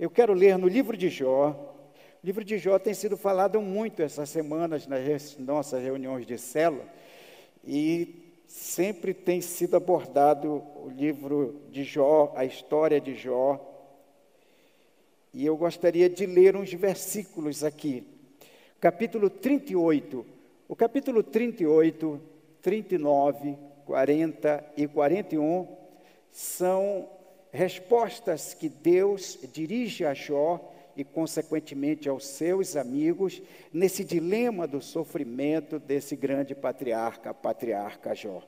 Eu quero ler no livro de Jó. O livro de Jó tem sido falado muito essas semanas nas nossas reuniões de célula e sempre tem sido abordado o livro de Jó, a história de Jó. E eu gostaria de ler uns versículos aqui. Capítulo 38. O capítulo 38, 39, 40 e 41 são respostas que Deus dirige a Jó e, consequentemente, aos seus amigos, nesse dilema do sofrimento desse grande patriarca, patriarca Jó.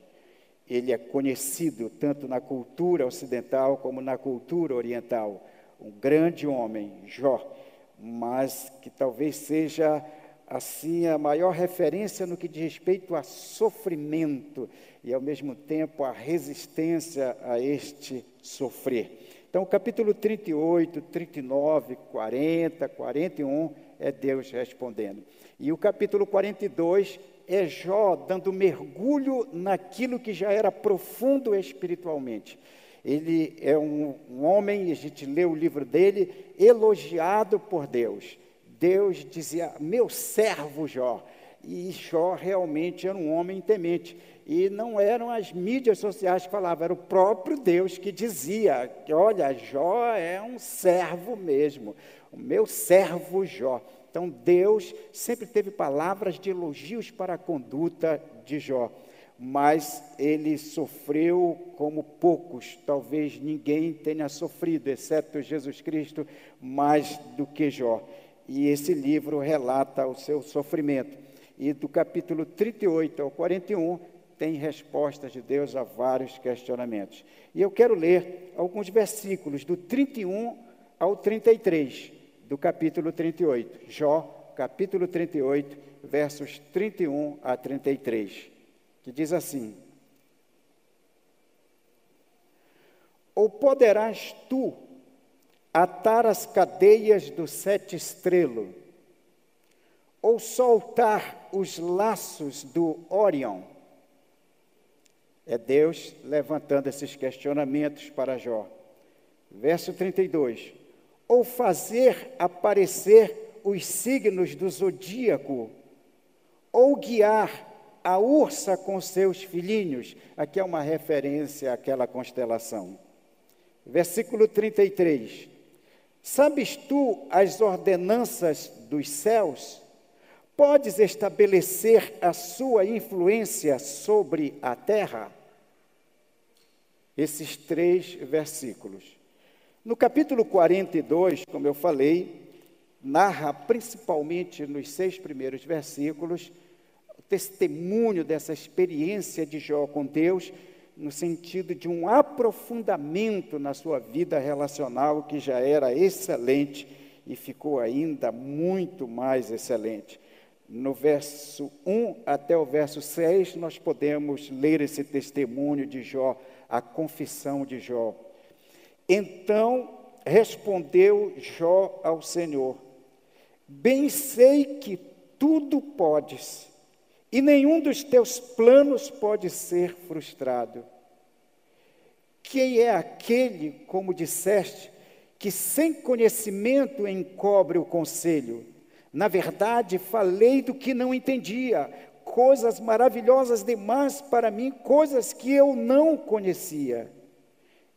Ele é conhecido tanto na cultura ocidental como na cultura oriental, um grande homem, Jó, mas que talvez seja assim a maior referência no que diz respeito a sofrimento e ao mesmo tempo a resistência a este sofrer. Então, capítulo 38, 39, 40, 41 é Deus respondendo. E o capítulo 42 é Jó dando mergulho naquilo que já era profundo espiritualmente. Ele é um, um homem, a gente lê o livro dele, elogiado por Deus. Deus dizia, meu servo Jó. E Jó realmente era um homem temente. E não eram as mídias sociais que falavam, era o próprio Deus que dizia: que, olha, Jó é um servo mesmo, o meu servo Jó. Então Deus sempre teve palavras de elogios para a conduta de Jó, mas ele sofreu como poucos, talvez ninguém tenha sofrido, exceto Jesus Cristo, mais do que Jó. E esse livro relata o seu sofrimento. E do capítulo 38 ao 41 tem respostas de Deus a vários questionamentos. E eu quero ler alguns versículos do 31 ao 33 do capítulo 38. Jó, capítulo 38, versos 31 a 33, que diz assim: Ou poderás tu atar as cadeias do sete estrelo, ou soltar os laços do Orion. É Deus levantando esses questionamentos para Jó. Verso 32. Ou fazer aparecer os signos do zodíaco, ou guiar a ursa com seus filhinhos. Aqui é uma referência àquela constelação. Versículo 33. Sabes tu as ordenanças dos céus? Podes estabelecer a sua influência sobre a terra? Esses três versículos. No capítulo 42, como eu falei, narra principalmente nos seis primeiros versículos o testemunho dessa experiência de Jó com Deus no sentido de um aprofundamento na sua vida relacional que já era excelente e ficou ainda muito mais excelente. No verso 1 até o verso 6, nós podemos ler esse testemunho de Jó, a confissão de Jó. Então respondeu Jó ao Senhor: Bem sei que tudo podes e nenhum dos teus planos pode ser frustrado. Quem é aquele, como disseste, que sem conhecimento encobre o conselho? Na verdade, falei do que não entendia, coisas maravilhosas demais para mim, coisas que eu não conhecia.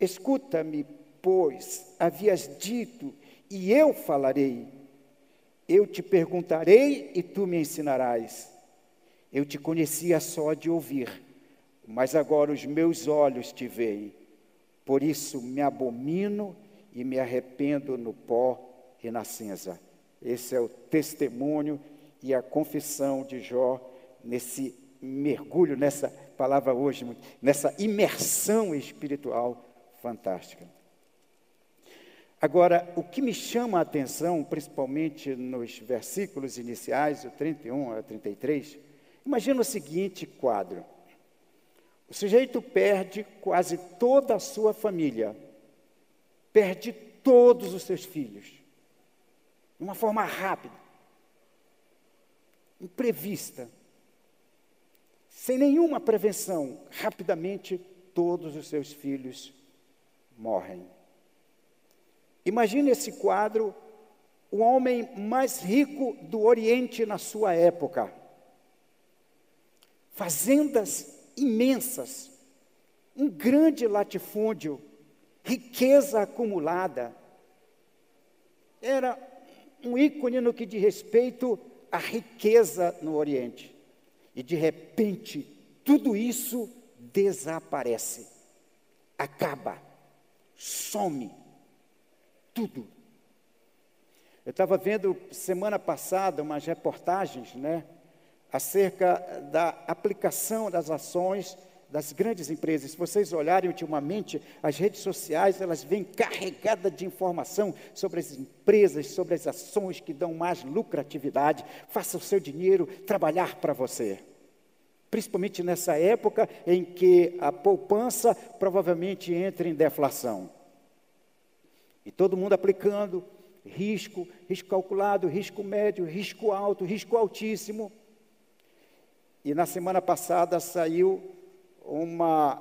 Escuta-me, pois, havias dito, e eu falarei. Eu te perguntarei e tu me ensinarás. Eu te conhecia só de ouvir, mas agora os meus olhos te veem. Por isso me abomino e me arrependo no pó e na cinza. Esse é o testemunho e a confissão de Jó nesse mergulho, nessa palavra hoje, nessa imersão espiritual fantástica. Agora, o que me chama a atenção, principalmente nos versículos iniciais, o 31 a 33, Imagina o seguinte quadro: o sujeito perde quase toda a sua família, perde todos os seus filhos, de uma forma rápida, imprevista, sem nenhuma prevenção, rapidamente todos os seus filhos morrem. Imagine esse quadro, o homem mais rico do Oriente na sua época. Fazendas imensas, um grande latifúndio, riqueza acumulada. Era um ícone no que diz respeito à riqueza no Oriente. E de repente, tudo isso desaparece, acaba, some, tudo. Eu estava vendo semana passada umas reportagens, né, acerca da aplicação das ações das grandes empresas. Se vocês olharem ultimamente, as redes sociais, elas vêm carregadas de informação sobre as empresas, sobre as ações que dão mais lucratividade. Faça o seu dinheiro trabalhar para você. Principalmente nessa época em que a poupança provavelmente entra em deflação. E todo mundo aplicando risco, risco calculado, risco médio, risco alto, risco altíssimo. E na semana passada saiu uma,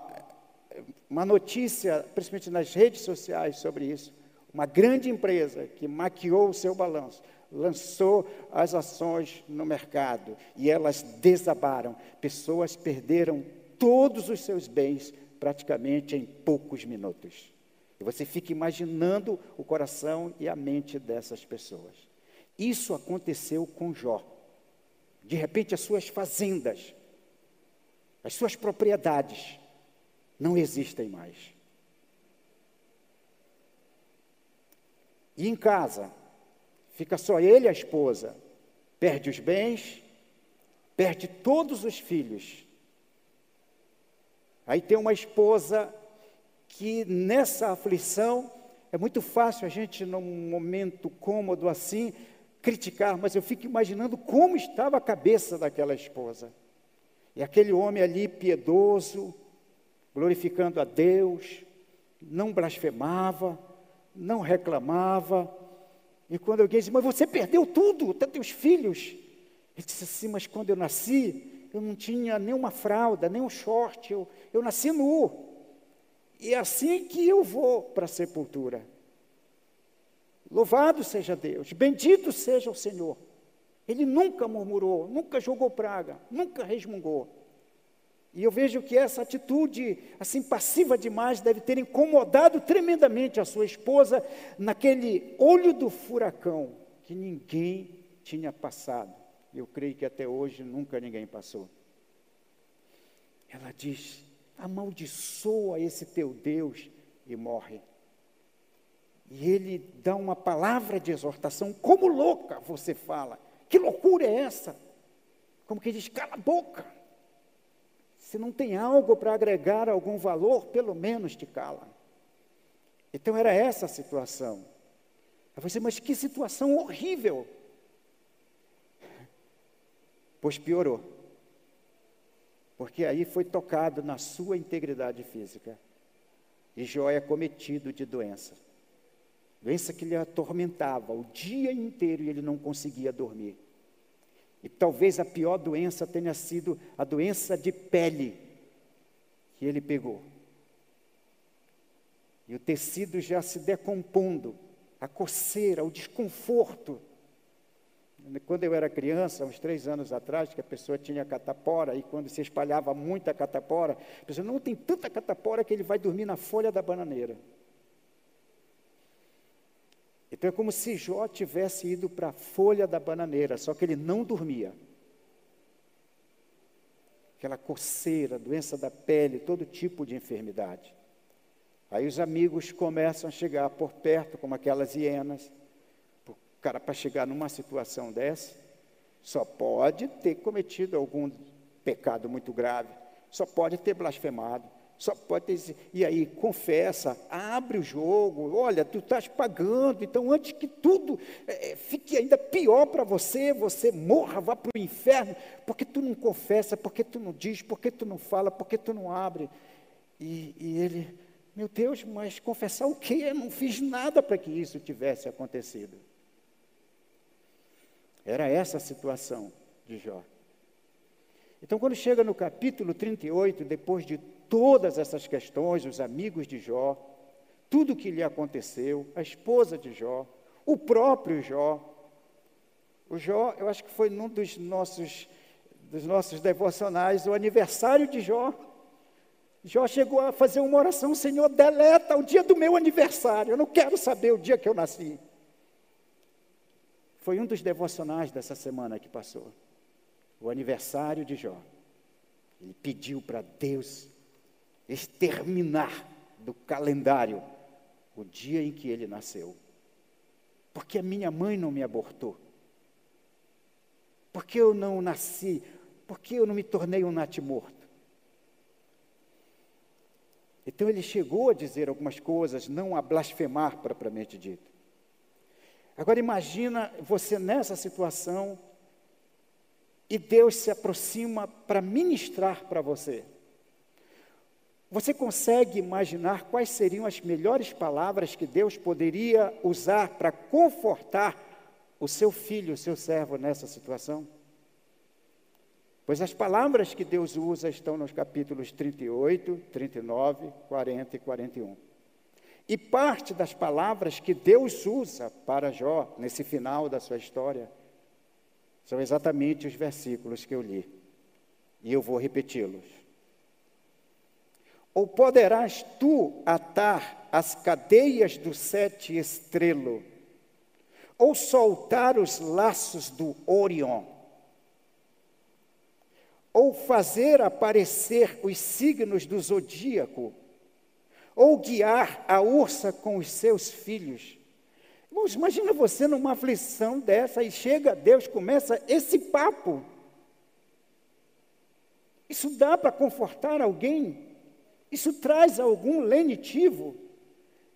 uma notícia, principalmente nas redes sociais, sobre isso. Uma grande empresa que maquiou o seu balanço, lançou as ações no mercado e elas desabaram. Pessoas perderam todos os seus bens praticamente em poucos minutos. E você fica imaginando o coração e a mente dessas pessoas. Isso aconteceu com Jó. De repente, as suas fazendas, as suas propriedades não existem mais. E em casa, fica só ele e a esposa, perde os bens, perde todos os filhos. Aí tem uma esposa que nessa aflição é muito fácil a gente, num momento cômodo assim, criticar, mas eu fico imaginando como estava a cabeça daquela esposa. E aquele homem ali piedoso, glorificando a Deus, não blasfemava, não reclamava. E quando alguém disse, mas você perdeu tudo, até teus filhos. Ele disse assim, mas quando eu nasci, eu não tinha nenhuma fralda, nem um short, eu, eu nasci nu. E é assim que eu vou para a sepultura. Louvado seja Deus, bendito seja o Senhor. Ele nunca murmurou, nunca jogou praga, nunca resmungou. E eu vejo que essa atitude, assim, passiva demais, deve ter incomodado tremendamente a sua esposa naquele olho do furacão que ninguém tinha passado. Eu creio que até hoje nunca ninguém passou. Ela diz: amaldiçoa esse teu Deus e morre. E ele dá uma palavra de exortação, como louca você fala. Que loucura é essa? Como que diz, cala a boca. Se não tem algo para agregar algum valor, pelo menos te cala. Então era essa a situação. Aí você, mas que situação horrível. Pois piorou. Porque aí foi tocado na sua integridade física. E Jó é cometido de doença doença que lhe atormentava o dia inteiro e ele não conseguia dormir. E talvez a pior doença tenha sido a doença de pele que ele pegou. E o tecido já se decompondo, a coceira, o desconforto. Quando eu era criança, uns três anos atrás, que a pessoa tinha catapora, e quando se espalhava muita catapora, a pessoa não tem tanta catapora que ele vai dormir na folha da bananeira. Então é como se Jó tivesse ido para a folha da bananeira, só que ele não dormia. Aquela coceira, doença da pele, todo tipo de enfermidade. Aí os amigos começam a chegar por perto, como aquelas hienas. O cara, para chegar numa situação dessa, só pode ter cometido algum pecado muito grave, só pode ter blasfemado, só pode ter. E aí, confessa, abre o jogo, olha, tu estás pagando, então antes que tudo é, fique ainda pior para você, você morra, vá para o inferno, porque tu não confessa, porque tu não diz, porque tu não fala, porque tu não abre. E, e ele, meu Deus, mas confessar o quê? Eu não fiz nada para que isso tivesse acontecido. Era essa a situação de Jó. Então, quando chega no capítulo 38, depois de todas essas questões, os amigos de Jó, tudo o que lhe aconteceu, a esposa de Jó, o próprio Jó. O Jó, eu acho que foi num dos nossos, dos nossos devocionais, o aniversário de Jó. Jó chegou a fazer uma oração, Senhor, deleta o dia do meu aniversário, eu não quero saber o dia que eu nasci. Foi um dos devocionais dessa semana que passou. O aniversário de Jó. Ele pediu para Deus exterminar do calendário o dia em que ele nasceu. Porque a minha mãe não me abortou. Porque eu não nasci, porque eu não me tornei um natimorto. Então ele chegou a dizer algumas coisas, não a blasfemar propriamente dito. Agora imagina você nessa situação e Deus se aproxima para ministrar para você. Você consegue imaginar quais seriam as melhores palavras que Deus poderia usar para confortar o seu filho, o seu servo nessa situação? Pois as palavras que Deus usa estão nos capítulos 38, 39, 40 e 41. E parte das palavras que Deus usa para Jó, nesse final da sua história, são exatamente os versículos que eu li. E eu vou repeti-los. Ou poderás tu atar as cadeias do sete estrelo, ou soltar os laços do Orion, ou fazer aparecer os signos do zodíaco, ou guiar a ursa com os seus filhos. Irmãos, imagina você numa aflição dessa e chega Deus, começa esse papo. Isso dá para confortar alguém? Isso traz algum lenitivo?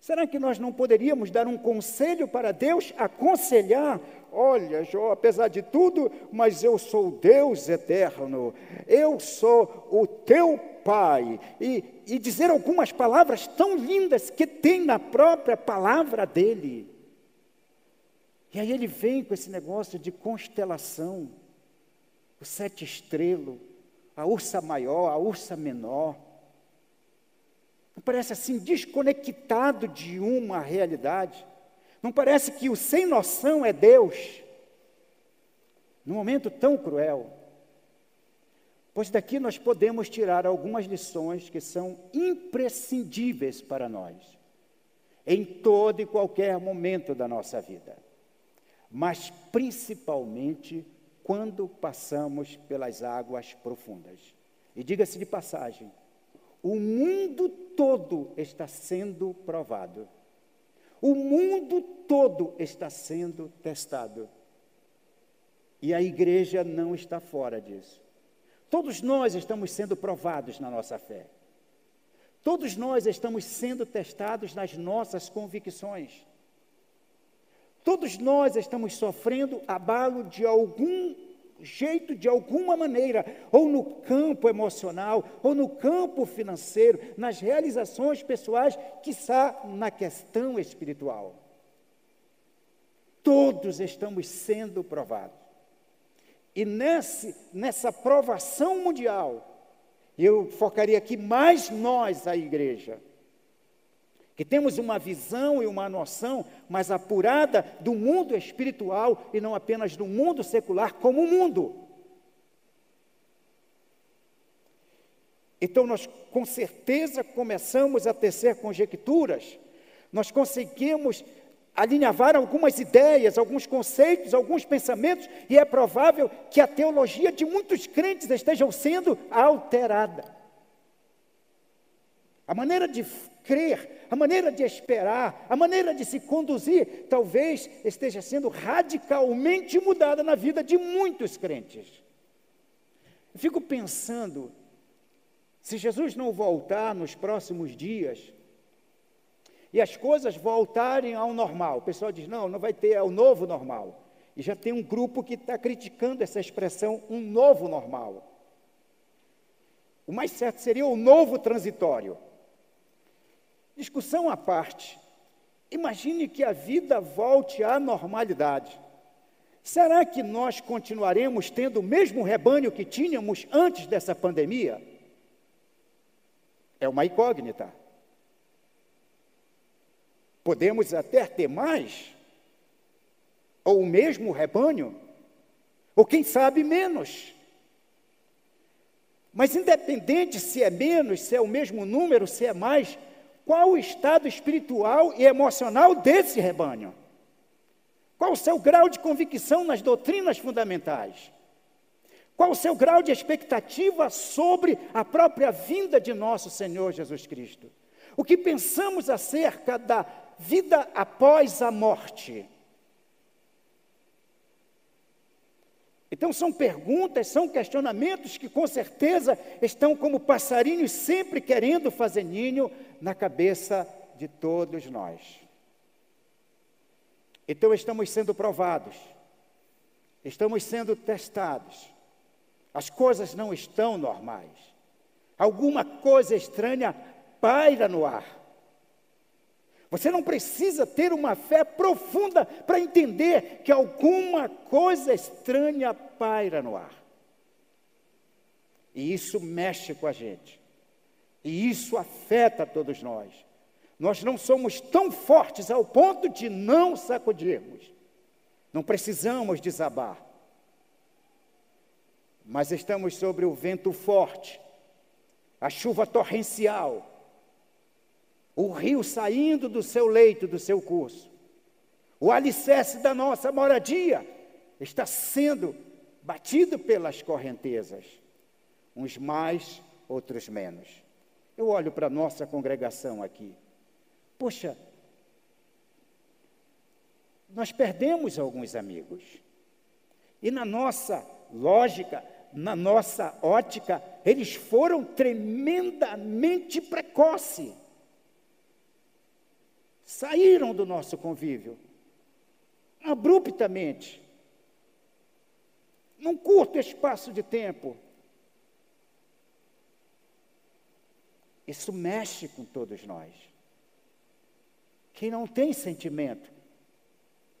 Será que nós não poderíamos dar um conselho para Deus, aconselhar? Olha, Jó, apesar de tudo, mas eu sou Deus eterno, eu sou o teu Pai, e, e dizer algumas palavras tão lindas que tem na própria palavra dele. E aí ele vem com esse negócio de constelação, o sete estrelo, a ursa maior, a ursa menor. Parece assim desconectado de uma realidade. Não parece que o sem noção é Deus. Num momento tão cruel. Pois daqui nós podemos tirar algumas lições que são imprescindíveis para nós, em todo e qualquer momento da nossa vida, mas principalmente quando passamos pelas águas profundas. E diga-se de passagem, o mundo todo está sendo provado. O mundo todo está sendo testado. E a igreja não está fora disso. Todos nós estamos sendo provados na nossa fé. Todos nós estamos sendo testados nas nossas convicções. Todos nós estamos sofrendo abalo de algum jeito, de alguma maneira, ou no campo emocional, ou no campo financeiro, nas realizações pessoais, quiçá na questão espiritual. Todos estamos sendo provados. E nesse, nessa provação mundial, eu focaria aqui mais nós, a igreja, que temos uma visão e uma noção mais apurada do mundo espiritual e não apenas do mundo secular como mundo. Então, nós com certeza começamos a tecer conjecturas, nós conseguimos alinhavar algumas ideias, alguns conceitos, alguns pensamentos, e é provável que a teologia de muitos crentes esteja sendo alterada. A maneira de crer, a maneira de esperar, a maneira de se conduzir, talvez esteja sendo radicalmente mudada na vida de muitos crentes. Eu fico pensando, se Jesus não voltar nos próximos dias, e as coisas voltarem ao normal. O pessoal diz: não, não vai ter, é o novo normal. E já tem um grupo que está criticando essa expressão, um novo normal. O mais certo seria o novo transitório. Discussão à parte. Imagine que a vida volte à normalidade. Será que nós continuaremos tendo o mesmo rebanho que tínhamos antes dessa pandemia? É uma incógnita. Podemos até ter mais, ou o mesmo rebanho, ou quem sabe menos. Mas independente se é menos, se é o mesmo número, se é mais, qual o estado espiritual e emocional desse rebanho? Qual o seu grau de convicção nas doutrinas fundamentais? Qual o seu grau de expectativa sobre a própria vinda de nosso Senhor Jesus Cristo? O que pensamos acerca da vida após a morte? Então, são perguntas, são questionamentos que com certeza estão como passarinhos sempre querendo fazer ninho na cabeça de todos nós. Então, estamos sendo provados, estamos sendo testados as coisas não estão normais. Alguma coisa estranha paira no ar. Você não precisa ter uma fé profunda para entender que alguma coisa estranha paira no ar. E isso mexe com a gente. E isso afeta todos nós. Nós não somos tão fortes ao ponto de não sacudirmos. Não precisamos desabar mas estamos sobre o vento forte, a chuva torrencial, o rio saindo do seu leito, do seu curso. O alicerce da nossa moradia está sendo batido pelas correntezas, uns mais, outros menos. Eu olho para a nossa congregação aqui. Poxa, nós perdemos alguns amigos. E na nossa lógica, na nossa ótica, eles foram tremendamente precoce. Saíram do nosso convívio abruptamente, num curto espaço de tempo. Isso mexe com todos nós. Quem não tem sentimento,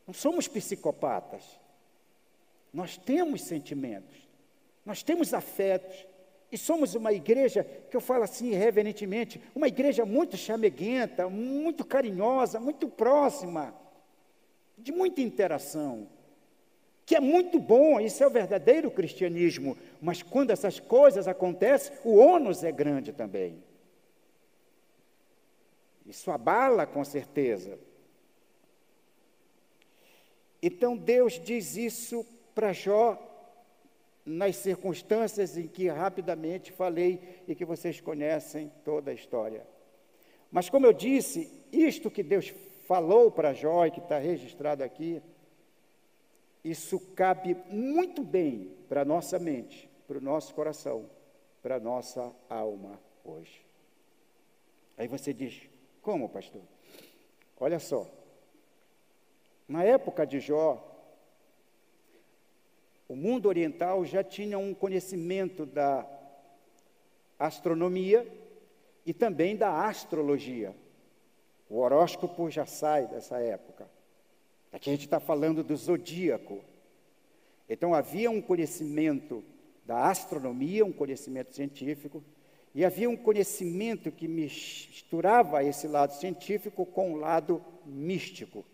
não somos psicopatas. Nós temos sentimentos. Nós temos afetos. E somos uma igreja, que eu falo assim reverentemente, uma igreja muito chameguenta, muito carinhosa, muito próxima, de muita interação. Que é muito bom, isso é o verdadeiro cristianismo, mas quando essas coisas acontecem, o ônus é grande também. Isso abala com certeza. Então Deus diz isso para Jó nas circunstâncias em que rapidamente falei e que vocês conhecem toda a história. Mas, como eu disse, isto que Deus falou para Jó e que está registrado aqui, isso cabe muito bem para a nossa mente, para o nosso coração, para a nossa alma hoje. Aí você diz: como, pastor? Olha só. Na época de Jó, o mundo oriental já tinha um conhecimento da astronomia e também da astrologia. O horóscopo já sai dessa época. Aqui a gente está falando do zodíaco. Então havia um conhecimento da astronomia, um conhecimento científico, e havia um conhecimento que misturava esse lado científico com o lado místico.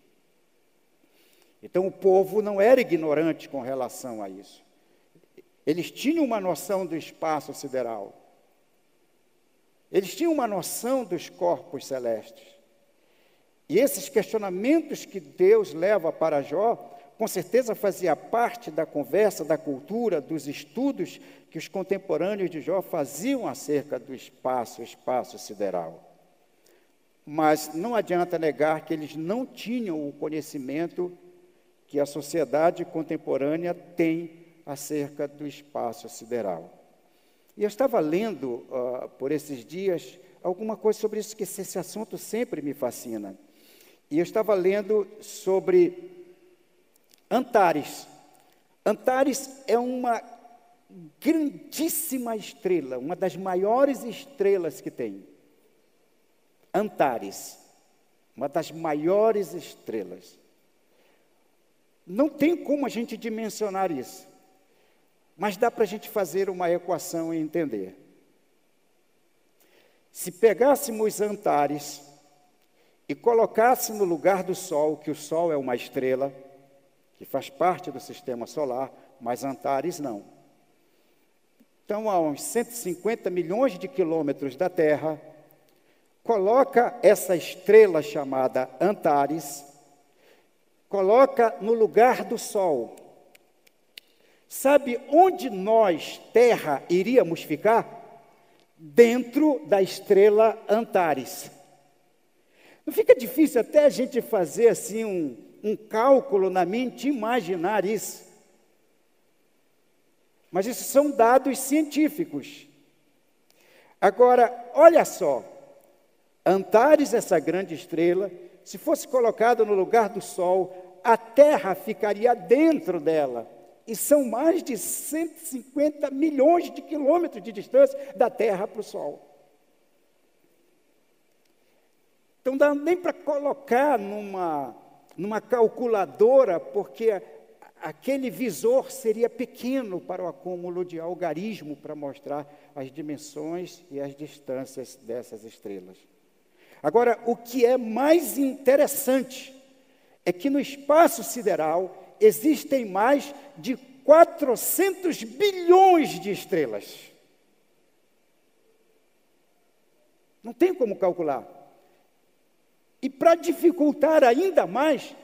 Então o povo não era ignorante com relação a isso. Eles tinham uma noção do espaço sideral. Eles tinham uma noção dos corpos celestes. E esses questionamentos que Deus leva para Jó, com certeza fazia parte da conversa, da cultura, dos estudos que os contemporâneos de Jó faziam acerca do espaço, espaço sideral. Mas não adianta negar que eles não tinham o conhecimento que a sociedade contemporânea tem acerca do espaço sideral. E eu estava lendo uh, por esses dias alguma coisa sobre isso, que esse assunto sempre me fascina. E eu estava lendo sobre Antares. Antares é uma grandíssima estrela, uma das maiores estrelas que tem. Antares, uma das maiores estrelas. Não tem como a gente dimensionar isso, mas dá para a gente fazer uma equação e entender. Se pegássemos Antares e colocasse no lugar do Sol, que o Sol é uma estrela, que faz parte do sistema solar, mas Antares não. Então, a uns 150 milhões de quilômetros da Terra, coloca essa estrela chamada Antares, coloca no lugar do Sol. Sabe onde nós, Terra, iríamos ficar? Dentro da estrela Antares. Não fica difícil até a gente fazer assim um, um cálculo na mente, imaginar isso. Mas isso são dados científicos. Agora, olha só, Antares, essa grande estrela, se fosse colocado no lugar do Sol, a Terra ficaria dentro dela. E são mais de 150 milhões de quilômetros de distância da Terra para o Sol. Então, não dá nem para colocar numa, numa calculadora, porque aquele visor seria pequeno para o acúmulo de algarismo para mostrar as dimensões e as distâncias dessas estrelas. Agora, o que é mais interessante é que no espaço sideral existem mais de 400 bilhões de estrelas. Não tem como calcular. E para dificultar ainda mais,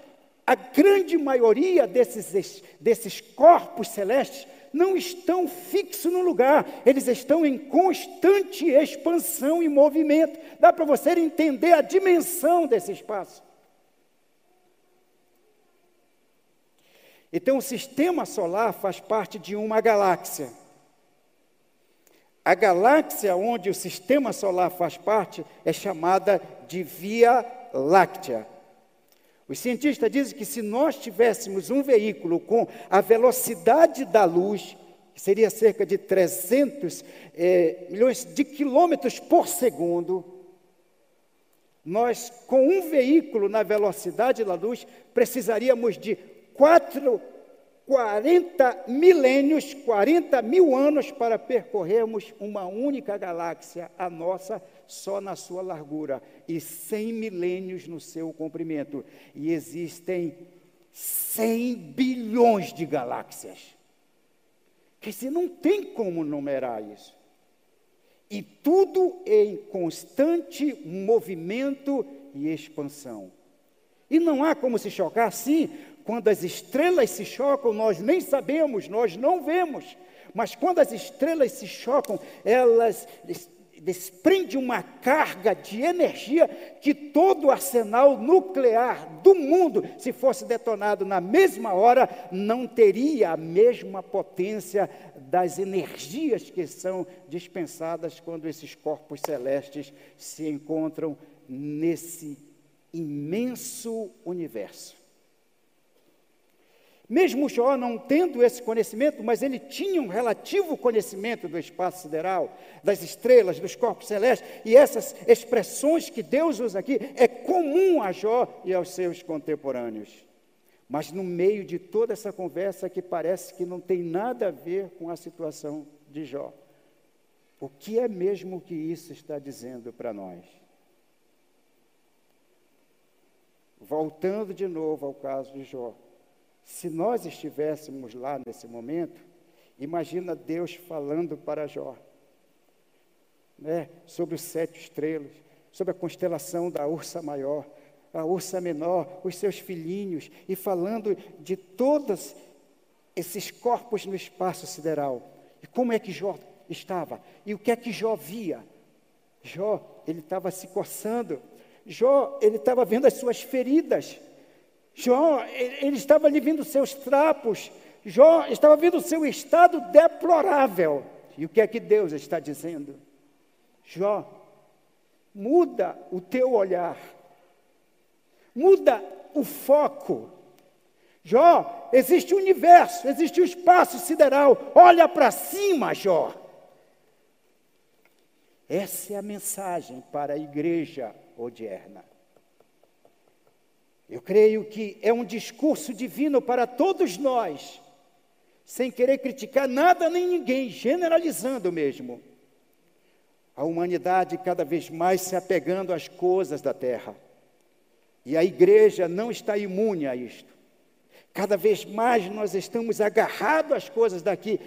a grande maioria desses, desses corpos celestes não estão fixos no lugar, eles estão em constante expansão e movimento. Dá para você entender a dimensão desse espaço. Então, o sistema solar faz parte de uma galáxia. A galáxia onde o sistema solar faz parte é chamada de Via Láctea. Os cientistas dizem que se nós tivéssemos um veículo com a velocidade da luz, que seria cerca de 300 é, milhões de quilômetros por segundo, nós, com um veículo na velocidade da luz, precisaríamos de quatro 40 milênios, 40 mil anos para percorrermos uma única galáxia, a nossa, só na sua largura, e 100 milênios no seu comprimento. E existem 100 bilhões de galáxias. Quer dizer, não tem como numerar isso. E tudo em constante movimento e expansão. E não há como se chocar, sim, quando as estrelas se chocam, nós nem sabemos, nós não vemos. Mas quando as estrelas se chocam, elas desprendem uma carga de energia que todo o arsenal nuclear do mundo, se fosse detonado na mesma hora, não teria a mesma potência das energias que são dispensadas quando esses corpos celestes se encontram nesse imenso universo. Mesmo Jó não tendo esse conhecimento, mas ele tinha um relativo conhecimento do espaço sideral, das estrelas, dos corpos celestes, e essas expressões que Deus usa aqui é comum a Jó e aos seus contemporâneos. Mas no meio de toda essa conversa que parece que não tem nada a ver com a situação de Jó, o que é mesmo que isso está dizendo para nós? Voltando de novo ao caso de Jó. Se nós estivéssemos lá nesse momento, imagina Deus falando para Jó, né, sobre os sete estrelas, sobre a constelação da ursa maior, a ursa menor, os seus filhinhos, e falando de todos esses corpos no espaço sideral. E como é que Jó estava? E o que é que Jó via? Jó, ele estava se coçando. Jó, ele estava vendo as suas feridas. Jó, ele estava ali vendo seus trapos. Jó estava vendo o seu estado deplorável. E o que é que Deus está dizendo? Jó, muda o teu olhar. Muda o foco. Jó, existe o universo, existe o espaço sideral. Olha para cima, Jó. Essa é a mensagem para a igreja odierna. Eu creio que é um discurso divino para todos nós, sem querer criticar nada nem ninguém, generalizando mesmo. A humanidade cada vez mais se apegando às coisas da terra, E a igreja não está imune a isto. Cada vez mais nós estamos agarrados às coisas daqui.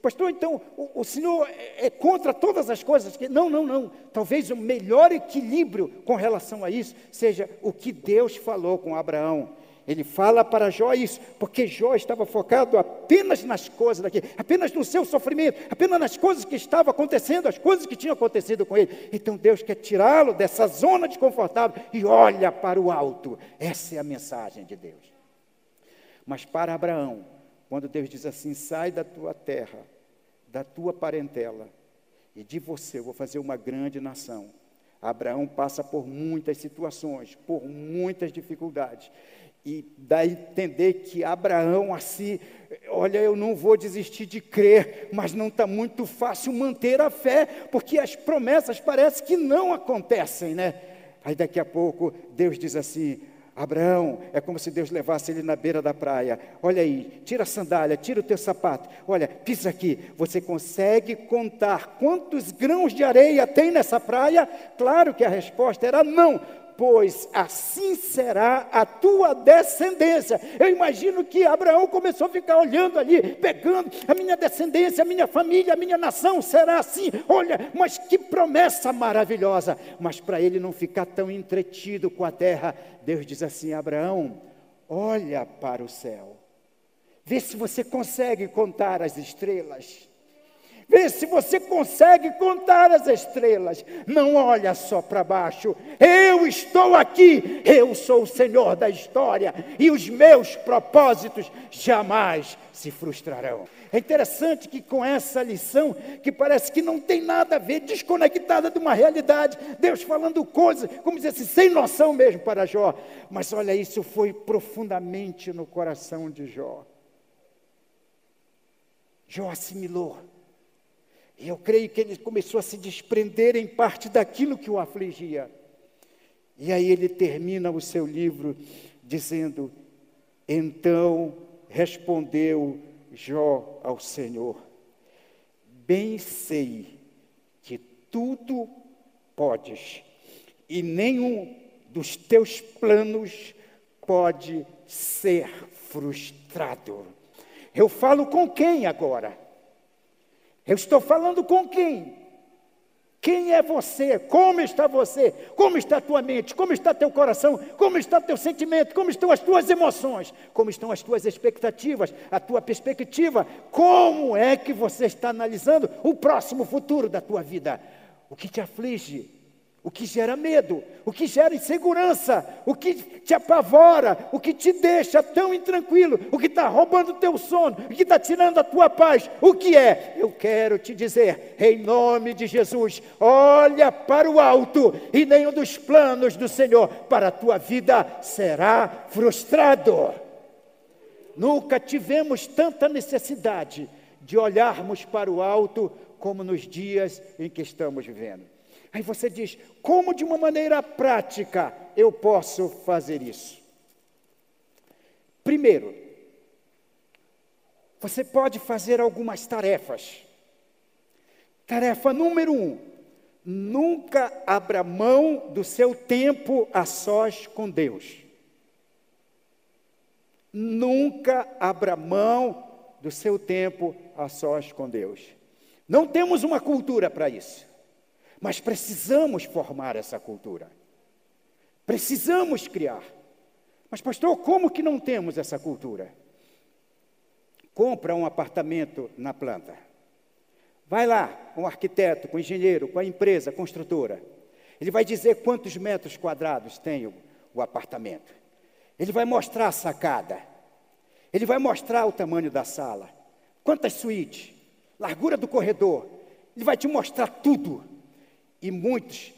Pastor, então o, o, Senhor é contra todas as coisas? Que... Não, não, não. Talvez o melhor equilíbrio com relação a isso seja o que Deus falou com Abraão. Ele fala para Jó isso, porque Jó estava focado apenas nas coisas daqui, apenas no seu sofrimento, apenas nas coisas que estavam acontecendo, as coisas que tinham acontecido com ele. Então Deus quer tirá-lo dessa zona desconfortável e olha para o alto. Essa é a mensagem de Deus. Mas para Abraão, quando Deus diz assim: sai da tua terra, da tua parentela, e de você eu vou fazer uma grande nação. Abraão passa por muitas situações, por muitas dificuldades. E dá a entender que Abraão, assim, olha, eu não vou desistir de crer, mas não está muito fácil manter a fé, porque as promessas parece que não acontecem, né? Aí daqui a pouco Deus diz assim: Abraão, é como se Deus levasse ele na beira da praia. Olha aí, tira a sandália, tira o teu sapato. Olha, pisa aqui. Você consegue contar quantos grãos de areia tem nessa praia? Claro que a resposta era não pois assim será a tua descendência. Eu imagino que Abraão começou a ficar olhando ali, pegando a minha descendência, a minha família, a minha nação será assim. Olha, mas que promessa maravilhosa. Mas para ele não ficar tão entretido com a terra, Deus diz assim: Abraão, olha para o céu. Vê se você consegue contar as estrelas. Vê se você consegue contar as estrelas. Não olha só para baixo. Eu estou aqui. Eu sou o Senhor da história. E os meus propósitos jamais se frustrarão. É interessante que com essa lição, que parece que não tem nada a ver, desconectada de uma realidade, Deus falando coisas, como dizer assim, sem noção mesmo para Jó. Mas olha, isso foi profundamente no coração de Jó. Jó assimilou e eu creio que ele começou a se desprender em parte daquilo que o afligia. E aí ele termina o seu livro dizendo: Então respondeu Jó ao Senhor: Bem sei que tudo podes, e nenhum dos teus planos pode ser frustrado. Eu falo com quem agora? Eu estou falando com quem? Quem é você? Como está você? Como está a tua mente? Como está teu coração? Como está teu sentimento? Como estão as tuas emoções? Como estão as tuas expectativas? A tua perspectiva? Como é que você está analisando o próximo futuro da tua vida? O que te aflige? O que gera medo, o que gera insegurança, o que te apavora, o que te deixa tão intranquilo, o que está roubando o teu sono, o que está tirando a tua paz, o que é? Eu quero te dizer, em nome de Jesus, olha para o alto e nenhum dos planos do Senhor para a tua vida será frustrado. Nunca tivemos tanta necessidade de olharmos para o alto como nos dias em que estamos vivendo. Aí você diz: como de uma maneira prática eu posso fazer isso? Primeiro, você pode fazer algumas tarefas. Tarefa número um: nunca abra mão do seu tempo a sós com Deus. Nunca abra mão do seu tempo a sós com Deus. Não temos uma cultura para isso. Mas precisamos formar essa cultura. Precisamos criar. Mas, pastor, como que não temos essa cultura? Compra um apartamento na planta. Vai lá com o arquiteto, com o engenheiro, com a empresa construtora. Ele vai dizer quantos metros quadrados tem o, o apartamento. Ele vai mostrar a sacada. Ele vai mostrar o tamanho da sala. Quantas suítes, largura do corredor. Ele vai te mostrar tudo. E muitos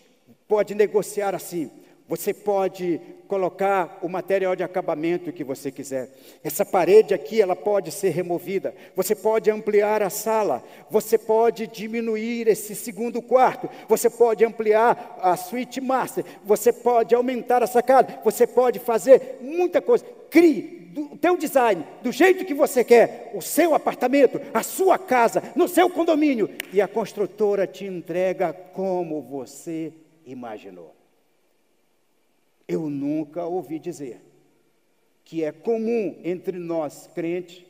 podem negociar assim. Você pode colocar o material de acabamento que você quiser. Essa parede aqui, ela pode ser removida. Você pode ampliar a sala. Você pode diminuir esse segundo quarto. Você pode ampliar a suíte master. Você pode aumentar a sacada. Você pode fazer muita coisa. Crie o teu design, do jeito que você quer, o seu apartamento, a sua casa, no seu condomínio, e a construtora te entrega como você imaginou. Eu nunca ouvi dizer que é comum entre nós crentes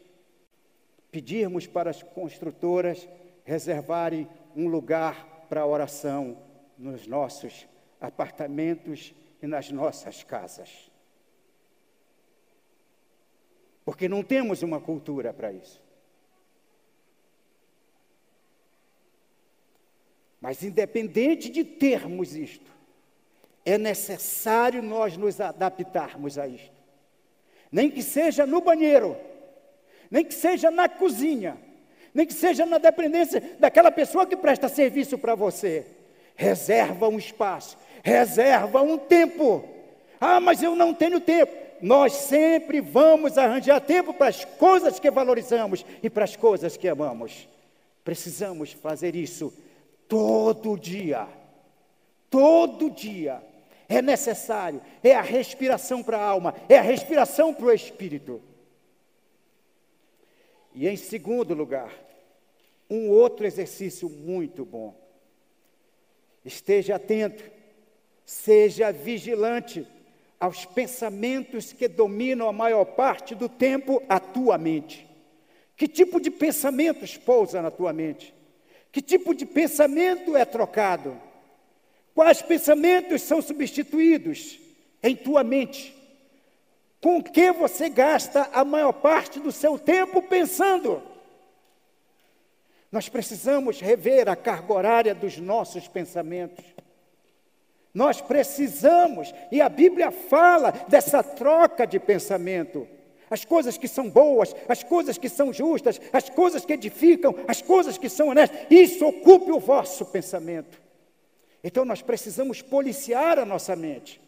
pedirmos para as construtoras reservarem um lugar para oração nos nossos apartamentos e nas nossas casas. Porque não temos uma cultura para isso. Mas, independente de termos isto, é necessário nós nos adaptarmos a isto. Nem que seja no banheiro, nem que seja na cozinha, nem que seja na dependência daquela pessoa que presta serviço para você. Reserva um espaço, reserva um tempo. Ah, mas eu não tenho tempo. Nós sempre vamos arranjar tempo para as coisas que valorizamos e para as coisas que amamos. Precisamos fazer isso todo dia. Todo dia. É necessário. É a respiração para a alma, é a respiração para o espírito. E em segundo lugar, um outro exercício muito bom. Esteja atento, seja vigilante aos pensamentos que dominam a maior parte do tempo a tua mente. Que tipo de pensamentos pousa na tua mente? Que tipo de pensamento é trocado? Quais pensamentos são substituídos em tua mente? Com que você gasta a maior parte do seu tempo pensando? Nós precisamos rever a carga horária dos nossos pensamentos. Nós precisamos, e a Bíblia fala dessa troca de pensamento. As coisas que são boas, as coisas que são justas, as coisas que edificam, as coisas que são honestas, isso ocupe o vosso pensamento. Então nós precisamos policiar a nossa mente.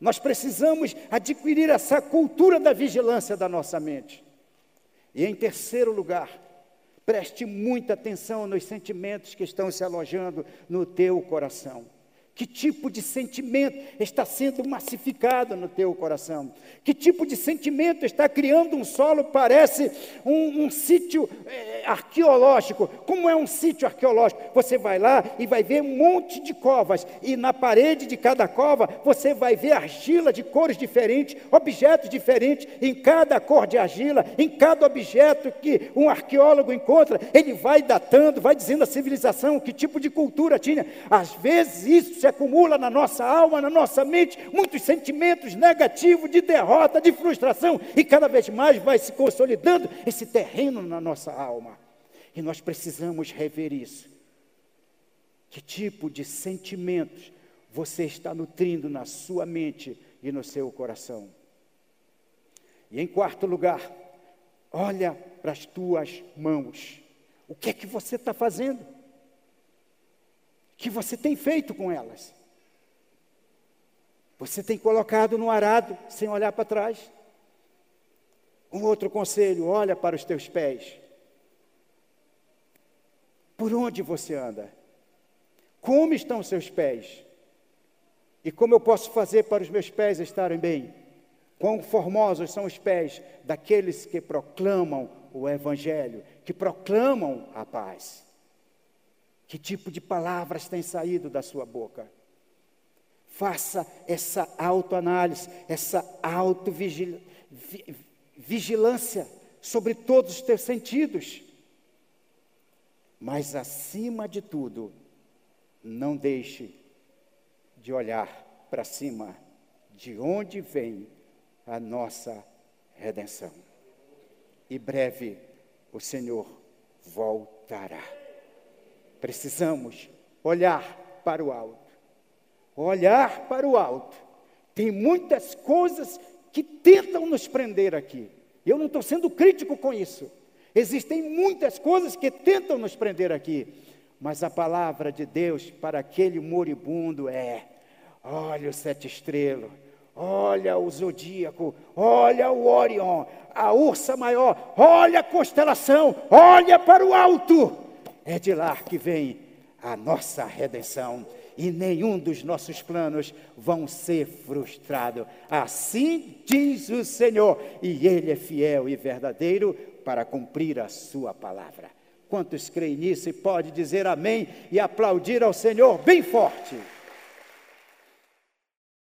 Nós precisamos adquirir essa cultura da vigilância da nossa mente. E em terceiro lugar, preste muita atenção nos sentimentos que estão se alojando no teu coração. Que tipo de sentimento está sendo massificado no teu coração? Que tipo de sentimento está criando um solo, parece um, um sítio é, arqueológico? Como é um sítio arqueológico? Você vai lá e vai ver um monte de covas, e na parede de cada cova você vai ver argila de cores diferentes, objetos diferentes, em cada cor de argila, em cada objeto que um arqueólogo encontra, ele vai datando, vai dizendo a civilização, que tipo de cultura tinha. Às vezes isso se acumula na nossa alma, na nossa mente, muitos sentimentos negativos de derrota, de frustração, e cada vez mais vai se consolidando esse terreno na nossa alma. E nós precisamos rever isso. Que tipo de sentimentos você está nutrindo na sua mente e no seu coração? E em quarto lugar, olha para as tuas mãos. O que é que você está fazendo? Que você tem feito com elas? Você tem colocado no arado sem olhar para trás? Um outro conselho: olha para os teus pés. Por onde você anda? Como estão os seus pés? E como eu posso fazer para os meus pés estarem bem? Quão formosos são os pés daqueles que proclamam o Evangelho, que proclamam a paz. Que tipo de palavras têm saído da sua boca? Faça essa autoanálise, essa autovigilância sobre todos os teus sentidos. Mas, acima de tudo, não deixe de olhar para cima, de onde vem a nossa redenção. E breve o Senhor voltará. Precisamos olhar para o alto. Olhar para o alto. Tem muitas coisas que tentam nos prender aqui. Eu não estou sendo crítico com isso. Existem muitas coisas que tentam nos prender aqui. Mas a palavra de Deus para aquele moribundo é: olha o sete estrelas, olha o zodíaco, olha o Orion, a ursa maior, olha a constelação, olha para o alto. É de lá que vem a nossa redenção e nenhum dos nossos planos vão ser frustrados. Assim diz o Senhor, e Ele é fiel e verdadeiro para cumprir a Sua palavra. Quantos creem nisso e pode dizer amém e aplaudir ao Senhor bem forte?